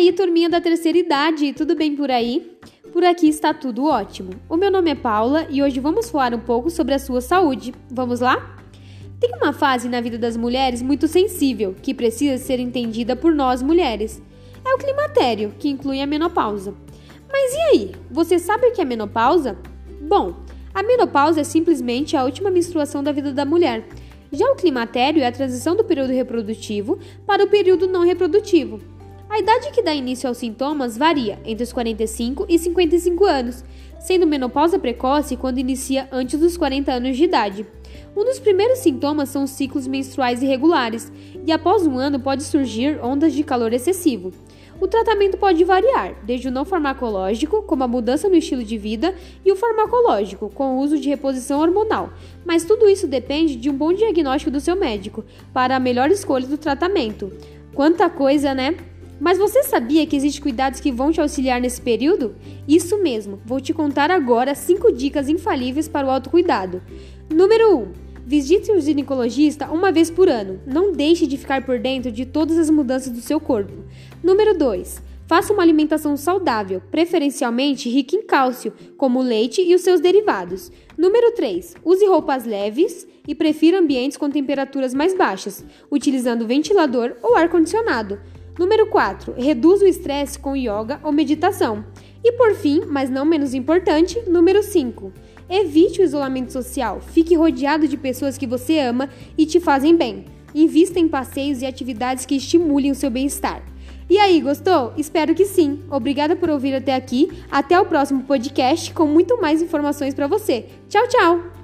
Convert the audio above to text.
aí, turminha da terceira idade, tudo bem por aí? Por aqui está tudo ótimo. O meu nome é Paula e hoje vamos falar um pouco sobre a sua saúde. Vamos lá? Tem uma fase na vida das mulheres muito sensível que precisa ser entendida por nós mulheres. É o climatério, que inclui a menopausa. Mas e aí? Você sabe o que é menopausa? Bom, a menopausa é simplesmente a última menstruação da vida da mulher. Já o climatério é a transição do período reprodutivo para o período não reprodutivo. A idade que dá início aos sintomas varia entre os 45 e 55 anos, sendo menopausa precoce quando inicia antes dos 40 anos de idade. Um dos primeiros sintomas são os ciclos menstruais irregulares, e após um ano pode surgir ondas de calor excessivo. O tratamento pode variar, desde o não farmacológico, como a mudança no estilo de vida, e o farmacológico, com o uso de reposição hormonal. Mas tudo isso depende de um bom diagnóstico do seu médico, para a melhor escolha do tratamento. Quanta coisa, né? Mas você sabia que existem cuidados que vão te auxiliar nesse período? Isso mesmo, vou te contar agora 5 dicas infalíveis para o autocuidado. Número 1. Um, visite o ginecologista uma vez por ano. Não deixe de ficar por dentro de todas as mudanças do seu corpo. Número 2. Faça uma alimentação saudável, preferencialmente rica em cálcio, como o leite e os seus derivados. Número 3. Use roupas leves e prefira ambientes com temperaturas mais baixas, utilizando ventilador ou ar-condicionado. Número 4. Reduz o estresse com yoga ou meditação. E por fim, mas não menos importante, número 5. Evite o isolamento social. Fique rodeado de pessoas que você ama e te fazem bem. Invista em passeios e atividades que estimulem o seu bem-estar. E aí, gostou? Espero que sim. Obrigada por ouvir até aqui. Até o próximo podcast com muito mais informações para você. Tchau, tchau!